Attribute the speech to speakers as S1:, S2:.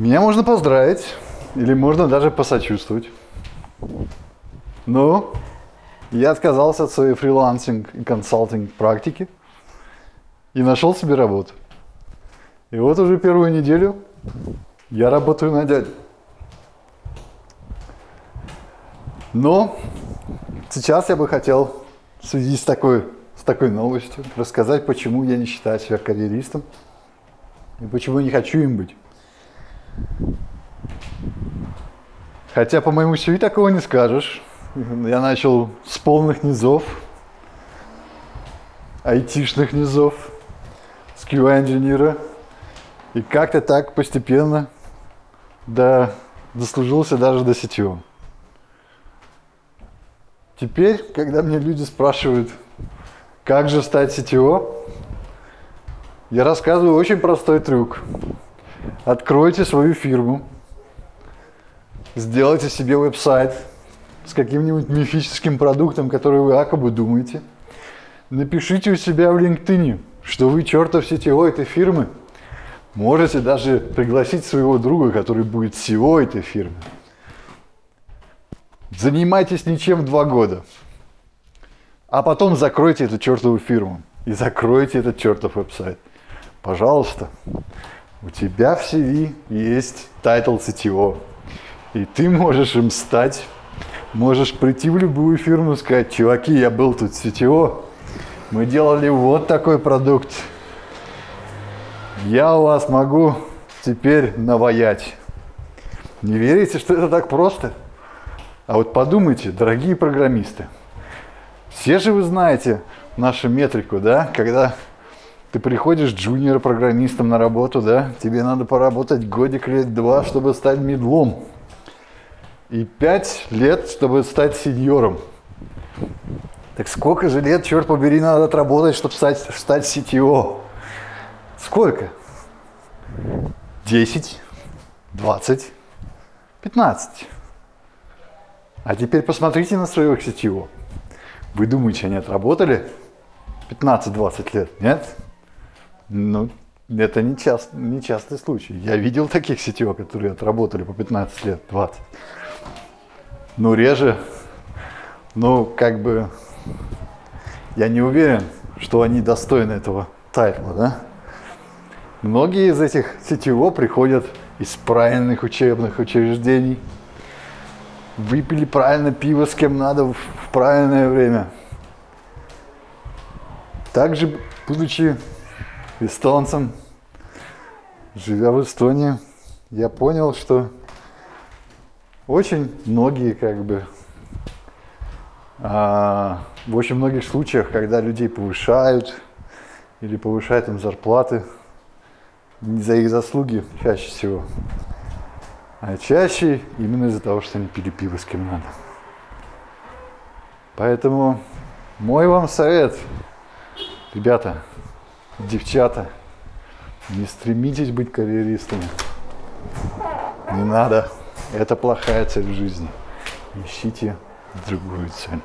S1: Меня можно поздравить, или можно даже посочувствовать. Но я отказался от своей фрилансинг и консалтинг практики и нашел себе работу. И вот уже первую неделю я работаю на дядю. Но сейчас я бы хотел в связи с такой, с такой новостью рассказать, почему я не считаю себя карьеристом и почему я не хочу им быть. Хотя по моему CV такого не скажешь. Я начал с полных низов, айтишных низов, с QA-инженера. И как-то так постепенно до, дослужился даже до CTO. Теперь, когда мне люди спрашивают, как же стать CTO, я рассказываю очень простой трюк. Откройте свою фирму, сделайте себе веб-сайт с каким-нибудь мифическим продуктом, который вы якобы думаете. Напишите у себя в LinkedIn, что вы чертов сетевой этой фирмы. Можете даже пригласить своего друга, который будет SEO этой фирмы. Занимайтесь ничем два года. А потом закройте эту чертову фирму. И закройте этот чертов веб-сайт. Пожалуйста. У тебя в CV есть title CTO. И ты можешь им стать. Можешь прийти в любую фирму и сказать, чуваки, я был тут CTO, мы делали вот такой продукт. Я у вас могу теперь наваять. Не верите, что это так просто? А вот подумайте, дорогие программисты, все же вы знаете нашу метрику, да, когда ты приходишь джуниор-программистом на работу, да, тебе надо поработать годик лет два, чтобы стать медлом и 5 лет, чтобы стать сеньором. Так сколько же лет, черт побери, надо отработать, чтобы стать, стать CTO? Сколько? 10, 20, 15. А теперь посмотрите на своих CTO. Вы думаете, они отработали 15-20 лет? Нет? Ну, это не, част, не частый случай. Я видел таких CTO, которые отработали по 15 лет, 20 ну, реже, ну, как бы, я не уверен, что они достойны этого тайтла, да? Многие из этих сетево приходят из правильных учебных учреждений, выпили правильно пиво с кем надо в правильное время. Также, будучи эстонцем, живя в Эстонии, я понял, что очень многие как бы а, в очень многих случаях, когда людей повышают или повышают им зарплаты, не за их заслуги чаще всего, а чаще именно из-за того, что они пили пиво с кем надо. Поэтому мой вам совет, ребята, девчата, не стремитесь быть карьеристами. Не надо. Это плохая цель в жизни. Ищите другую цель.